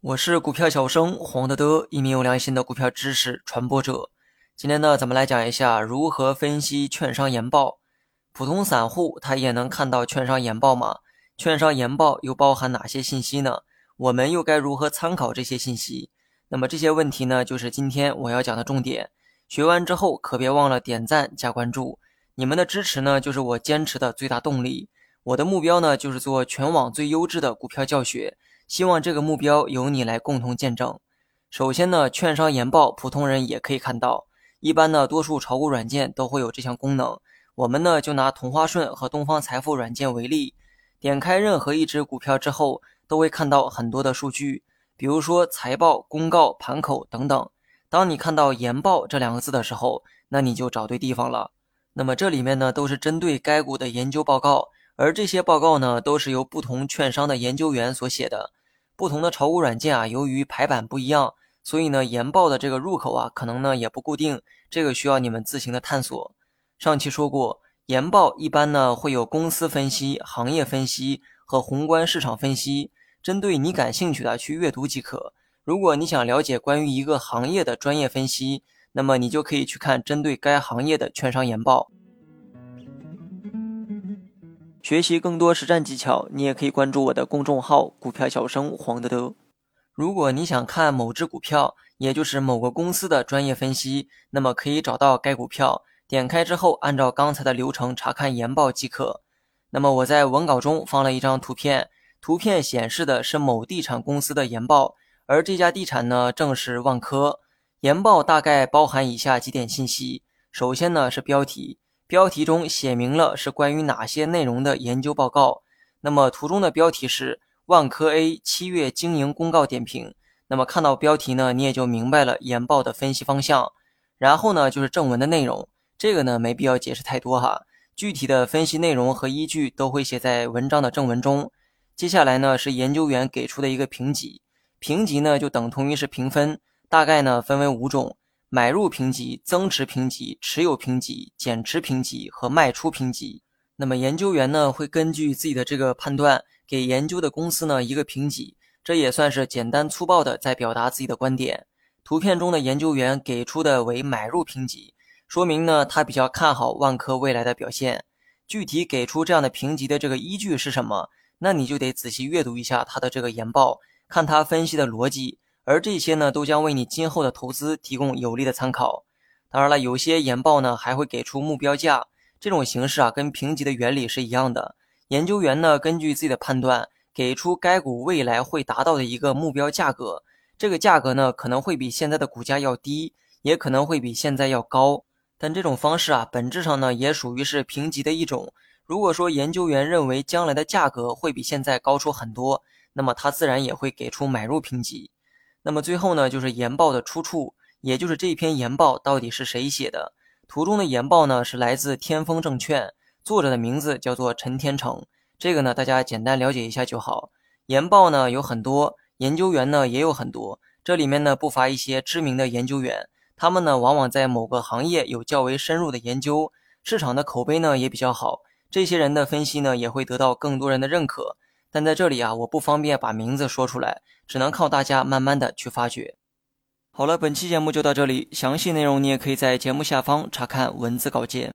我是股票小生黄德德，一名有良心的股票知识传播者。今天呢，咱们来讲一下如何分析券商研报。普通散户他也能看到券商研报吗？券商研报又包含哪些信息呢？我们又该如何参考这些信息？那么这些问题呢，就是今天我要讲的重点。学完之后可别忘了点赞加关注，你们的支持呢，就是我坚持的最大动力。我的目标呢，就是做全网最优质的股票教学。希望这个目标由你来共同见证。首先呢，券商研报普通人也可以看到。一般呢，多数炒股软件都会有这项功能。我们呢，就拿同花顺和东方财富软件为例。点开任何一只股票之后，都会看到很多的数据，比如说财报、公告、盘口等等。当你看到研报这两个字的时候，那你就找对地方了。那么这里面呢，都是针对该股的研究报告，而这些报告呢，都是由不同券商的研究员所写的。不同的炒股软件啊，由于排版不一样，所以呢，研报的这个入口啊，可能呢也不固定，这个需要你们自行的探索。上期说过，研报一般呢会有公司分析、行业分析和宏观市场分析，针对你感兴趣的去阅读即可。如果你想了解关于一个行业的专业分析，那么你就可以去看针对该行业的券商研报。学习更多实战技巧，你也可以关注我的公众号“股票小生黄德德”。如果你想看某只股票，也就是某个公司的专业分析，那么可以找到该股票，点开之后按照刚才的流程查看研报即可。那么我在文稿中放了一张图片，图片显示的是某地产公司的研报，而这家地产呢正是万科。研报大概包含以下几点信息：首先呢是标题。标题中写明了是关于哪些内容的研究报告。那么图中的标题是万科 A 七月经营公告点评。那么看到标题呢，你也就明白了研报的分析方向。然后呢，就是正文的内容。这个呢，没必要解释太多哈。具体的分析内容和依据都会写在文章的正文中。接下来呢，是研究员给出的一个评级。评级呢，就等同于是评分，大概呢分为五种。买入评级、增持评级、持有评级、减持评级和卖出评级。那么研究员呢会根据自己的这个判断，给研究的公司呢一个评级，这也算是简单粗暴的在表达自己的观点。图片中的研究员给出的为买入评级，说明呢他比较看好万科未来的表现。具体给出这样的评级的这个依据是什么？那你就得仔细阅读一下他的这个研报，看他分析的逻辑。而这些呢，都将为你今后的投资提供有力的参考。当然了，有些研报呢还会给出目标价，这种形式啊，跟评级的原理是一样的。研究员呢，根据自己的判断，给出该股未来会达到的一个目标价格。这个价格呢，可能会比现在的股价要低，也可能会比现在要高。但这种方式啊，本质上呢，也属于是评级的一种。如果说研究员认为将来的价格会比现在高出很多，那么他自然也会给出买入评级。那么最后呢，就是研报的出处，也就是这篇研报到底是谁写的。图中的研报呢是来自天风证券，作者的名字叫做陈天成。这个呢大家简单了解一下就好。研报呢有很多，研究员呢也有很多，这里面呢不乏一些知名的研究员，他们呢往往在某个行业有较为深入的研究，市场的口碑呢也比较好，这些人的分析呢也会得到更多人的认可。但在这里啊，我不方便把名字说出来，只能靠大家慢慢的去发掘。好了，本期节目就到这里，详细内容你也可以在节目下方查看文字稿件。